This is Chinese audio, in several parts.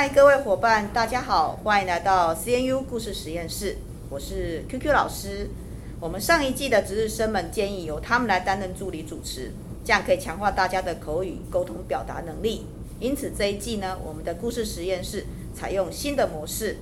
嗨，各位伙伴，大家好，欢迎来到 CNU 故事实验室，我是 QQ 老师。我们上一季的值日生们建议由他们来担任助理主持，这样可以强化大家的口语沟通表达能力。因此这一季呢，我们的故事实验室采用新的模式。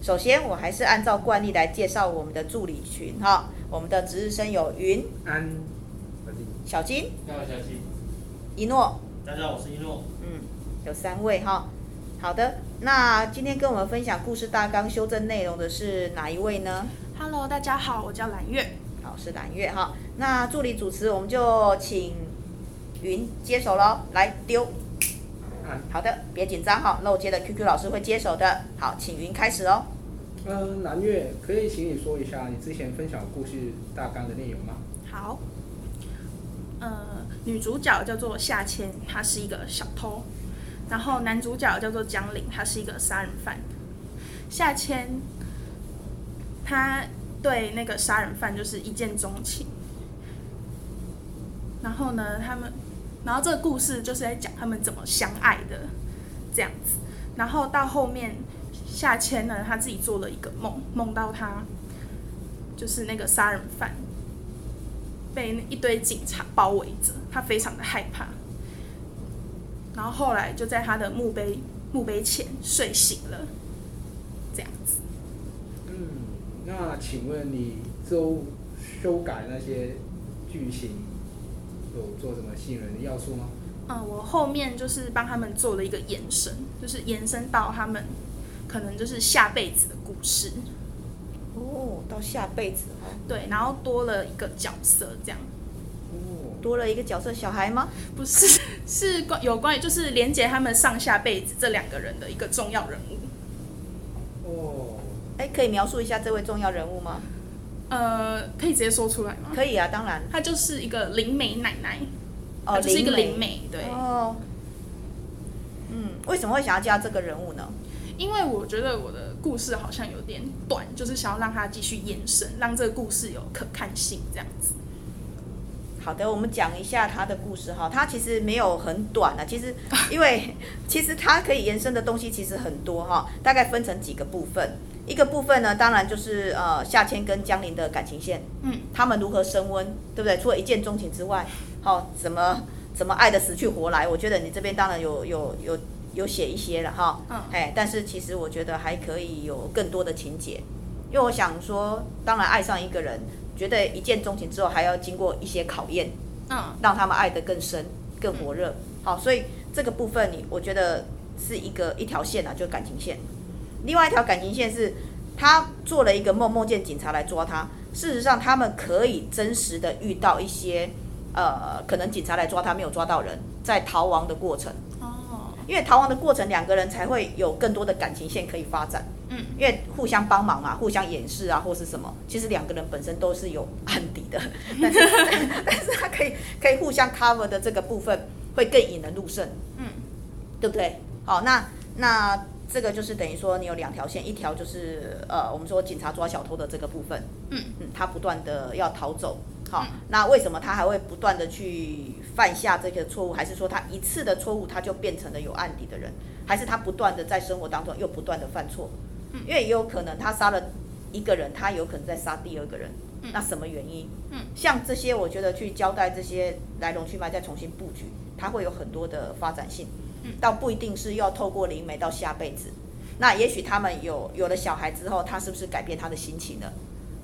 首先，我还是按照惯例来介绍我们的助理群哈。我们的值日生有云、安、小金、大家好，小金、一诺。大家好，我是一诺。嗯，有三位哈。好的，那今天跟我们分享故事大纲修正内容的是哪一位呢？Hello，大家好，我叫蓝月。好，是蓝月哈。那助理主持我们就请云接手喽，来丢。好的，别紧张哈，漏接的 QQ 老师会接手的。好，请云开始哦。嗯，蓝月，可以请你说一下你之前分享故事大纲的内容吗？好。呃，女主角叫做夏千，她是一个小偷。然后男主角叫做江林，他是一个杀人犯。夏千，他对那个杀人犯就是一见钟情。然后呢，他们。然后这个故事就是在讲他们怎么相爱的，这样子。然后到后面，夏千呢，他自己做了一个梦，梦到他就是那个杀人犯被一堆警察包围着，他非常的害怕。然后后来就在他的墓碑墓碑前睡醒了，这样子。嗯，那请问你周修改那些剧情？有做什么吸引人的要素吗？嗯，我后面就是帮他们做了一个延伸，就是延伸到他们可能就是下辈子的故事。哦，到下辈子哦。对，然后多了一个角色这样。哦，多了一个角色，小孩吗？不是，是关有关于就是连接他们上下辈子这两个人的一个重要人物。哦，哎，可以描述一下这位重要人物吗？呃，可以直接说出来吗？可以啊，当然。她就是一个灵媒奶奶，哦，就是一个灵媒，对。哦。嗯，为什么会想要加这个人物呢？因为我觉得我的故事好像有点短，就是想要让它继续延伸，让这个故事有可看性，这样子。好的，我们讲一下他的故事哈。他其实没有很短啊，其实 因为其实它可以延伸的东西其实很多哈，大概分成几个部分。一个部分呢，当然就是呃夏千跟江林的感情线，嗯，他们如何升温，对不对？除了一见钟情之外，好、哦，怎么怎么爱的死去活来？我觉得你这边当然有有有有写一些了哈，嗯，哎，但是其实我觉得还可以有更多的情节，因为我想说，当然爱上一个人，觉得一见钟情之后还要经过一些考验，嗯，让他们爱得更深、更火热，好，所以这个部分你我觉得是一个一条线啊，就是感情线。另外一条感情线是，他做了一个梦，梦见警察来抓他。事实上，他们可以真实的遇到一些，呃，可能警察来抓他没有抓到人，在逃亡的过程。哦。因为逃亡的过程，两个人才会有更多的感情线可以发展。嗯。因为互相帮忙嘛，互相掩饰啊，或是什么，其实两个人本身都是有案底的。但是，但是他可以可以互相 cover 的这个部分，会更引人入胜。嗯。对不对？好，那那。这个就是等于说，你有两条线，一条就是呃，我们说警察抓小偷的这个部分，嗯嗯，他不断的要逃走，好，那为什么他还会不断的去犯下这个错误？还是说他一次的错误他就变成了有案底的人？还是他不断的在生活当中又不断的犯错？嗯，因为也有可能他杀了一个人，他有可能再杀第二个人，那什么原因？嗯，像这些我觉得去交代这些来龙去脉，再重新布局，他会有很多的发展性。嗯倒不一定是要透过灵媒到下辈子，那也许他们有有了小孩之后，他是不是改变他的心情了？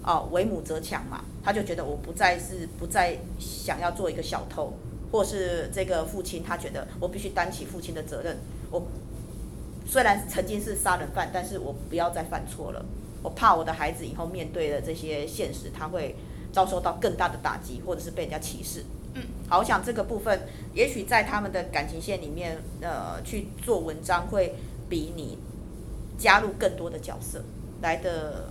哦，为母则强嘛，他就觉得我不再是不再想要做一个小偷，或是这个父亲他觉得我必须担起父亲的责任。我虽然曾经是杀人犯，但是我不要再犯错了。我怕我的孩子以后面对的这些现实，他会遭受到更大的打击，或者是被人家歧视。嗯，好，我想这个部分，也许在他们的感情线里面，呃，去做文章会比你加入更多的角色来的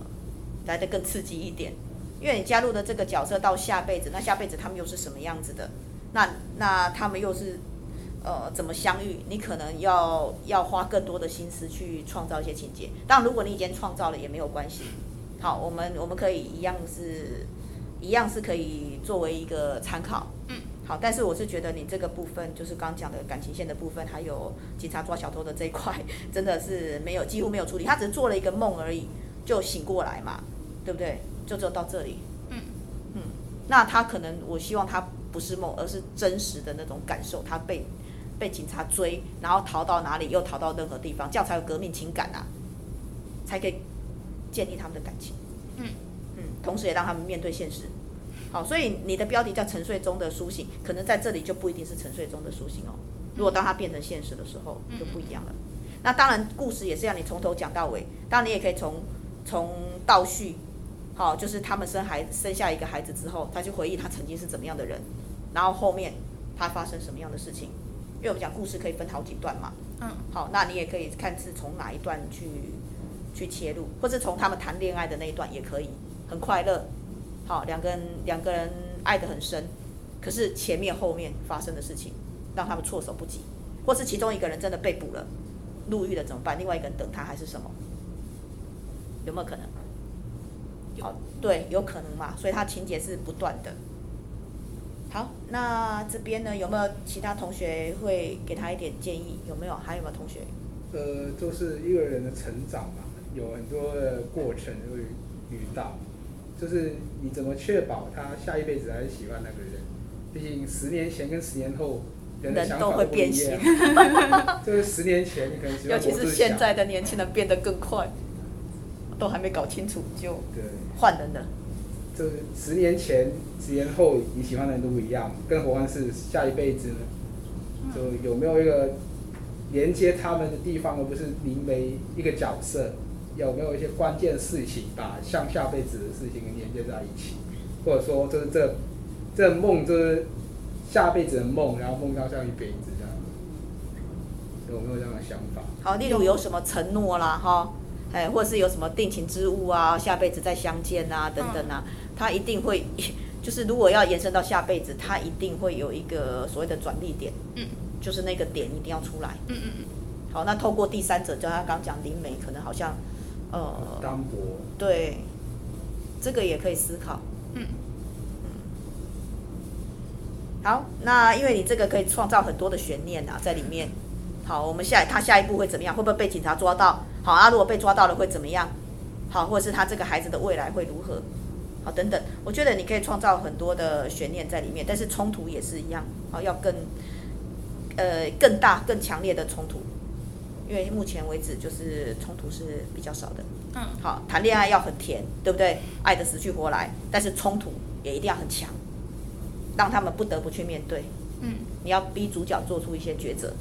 来的更刺激一点，因为你加入的这个角色到下辈子，那下辈子他们又是什么样子的？那那他们又是呃怎么相遇？你可能要要花更多的心思去创造一些情节。当然，如果你已经创造了也没有关系。好，我们我们可以一样是。一样是可以作为一个参考，嗯，好，但是我是觉得你这个部分，就是刚讲的感情线的部分，还有警察抓小偷的这一块，真的是没有几乎没有处理。他只是做了一个梦而已，就醒过来嘛，对不对？就只有到这里。嗯嗯，那他可能，我希望他不是梦，而是真实的那种感受。他被被警察追，然后逃到哪里，又逃到任何地方，这样才有革命情感啊，才可以建立他们的感情。嗯嗯，同时也让他们面对现实。好，所以你的标题叫沉睡中的苏醒，可能在这里就不一定是沉睡中的苏醒哦。如果当它变成现实的时候，就不一样了。那当然，故事也是要你从头讲到尾。当然，你也可以从从倒叙，好，就是他们生孩生下一个孩子之后，他去回忆他曾经是怎么样的人，然后后面他发生什么样的事情。因为我们讲故事可以分好几段嘛。嗯。好，那你也可以看是从哪一段去去切入，或是从他们谈恋爱的那一段也可以，很快乐。好，两个人两个人爱得很深，可是前面后面发生的事情让他们措手不及，或是其中一个人真的被捕了，入狱了怎么办？另外一个人等他还是什么？有没有可能？好，对，有可能嘛，所以他情节是不断的。好，那这边呢，有没有其他同学会给他一点建议？有没有？还有没有同学？呃，就是一个人的成长嘛，有很多的过程会遇到。就是你怎么确保他下一辈子还是喜欢那个人？毕竟十年前跟十年后人。人都会变形。就是十年前你可能 尤其是现在的年轻人变得更快，都还没搞清楚就对换人了。就是十年前、十年后你喜欢的人都不一样，更何况是下一辈子呢？就有没有一个连接他们的地方，而不是临为一个角色？有没有一些关键事情，把像下辈子的事情连接在一起，或者说就是这这梦就是下辈子的梦，然后梦到下一辈子这样，有没有这样的想法？好，例如有什么承诺啦，哈，哎，或者是有什么定情之物啊，下辈子再相见啊，等等啊，他一定会，就是如果要延伸到下辈子，他一定会有一个所谓的转捩点，嗯，就是那个点一定要出来，嗯嗯嗯。好，那透过第三者，就他刚讲灵媒，可能好像。呃，单薄。对，这个也可以思考。嗯。好，那因为你这个可以创造很多的悬念啊，在里面。好，我们下他下一步会怎么样？会不会被警察抓到？好啊，如果被抓到了会怎么样？好，或者是他这个孩子的未来会如何？好，等等。我觉得你可以创造很多的悬念在里面，但是冲突也是一样。好，要更呃更大、更强烈的冲突。因为目前为止就是冲突是比较少的，嗯，好，谈恋爱要很甜，对不对？爱的死去活来，但是冲突也一定要很强，让他们不得不去面对，嗯，你要逼主角做出一些抉择，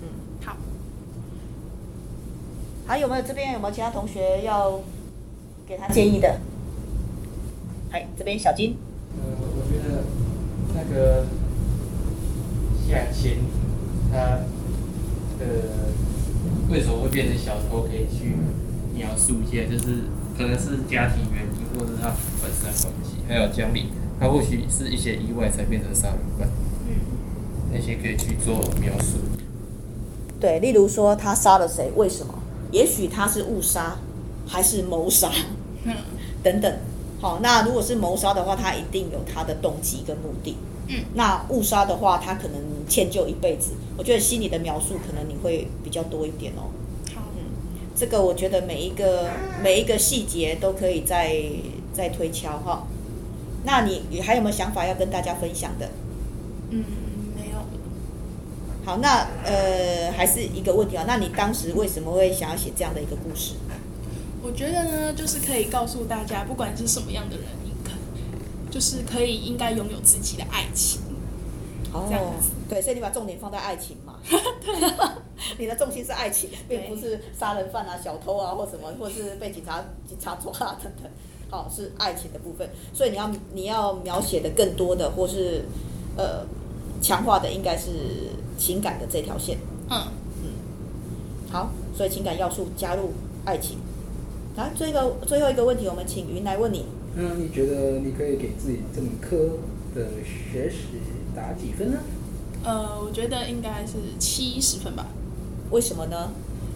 嗯，好，还有没有这边有没有其他同学要给他建议的？哎，这边小金，呃，我觉得那个夏千他呃。为什么会变成小偷？可以去描述一下，就是可能是家庭原因，或者是他本身的关系，还有江里，他或许是一些意外才变成杀人犯。嗯，那些可以去做描述。对，例如说他杀了谁？为什么？也许他是误杀，还是谋杀？嗯，等等。好，那如果是谋杀的话，他一定有他的动机跟目的。嗯，那误杀的话，他可能迁就一辈子。我觉得心里的描述可能你会比较多一点哦。好，嗯，这个我觉得每一个每一个细节都可以再再推敲哈。那你你还有没有想法要跟大家分享的？嗯。好，那呃还是一个问题啊。那你当时为什么会想要写这样的一个故事？我觉得呢，就是可以告诉大家，不管是什么样的人，你可就是可以应该拥有自己的爱情。哦，这样子。对，所以你把重点放在爱情嘛。对。你的重心是爱情，并不是杀人犯啊、小偷啊或什么，或是被警察警察抓啊等等。好，是爱情的部分。所以你要你要描写的更多的，或是呃强化的，应该是情感的这条线。嗯嗯。好，所以情感要素加入爱情。来，最后最后一个问题，我们请云来问你。嗯你觉得你可以给自己这门课的学识打几分呢？呃，我觉得应该是七十分吧。为什么呢？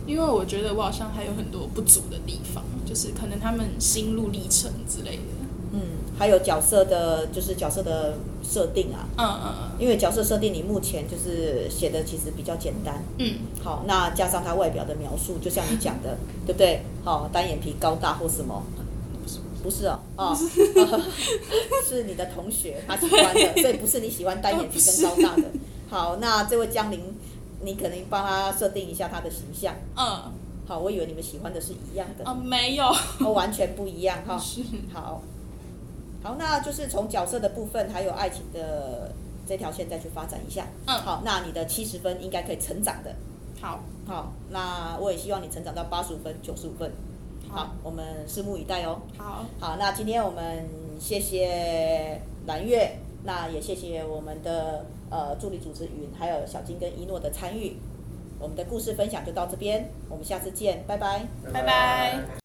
因为我觉得我好像还有很多不足的地方，就是可能他们心路历程之类的。嗯，还有角色的，就是角色的设定啊。嗯嗯嗯。因为角色设定你目前就是写的其实比较简单。嗯。好，那加上他外表的描述，就像你讲的，对不对？好，单眼皮、高大或什么？不是哦，哦，是你的同学他喜欢的，所以不是你喜欢单眼皮跟高大的。好，那这位江玲，你可能帮他设定一下他的形象。嗯。好，我以为你们喜欢的是一样的。哦，没有。哦，完全不一样哈。是。好。好，那就是从角色的部分，还有爱情的这条线再去发展一下。嗯。好，那你的七十分应该可以成长的。好。好，那我也希望你成长到八十五分、九十五分。好，我们拭目以待哦。好，好，那今天我们谢谢蓝月，那也谢谢我们的呃助理主持云，还有小金跟一诺的参与。我们的故事分享就到这边，我们下次见，拜拜，拜拜。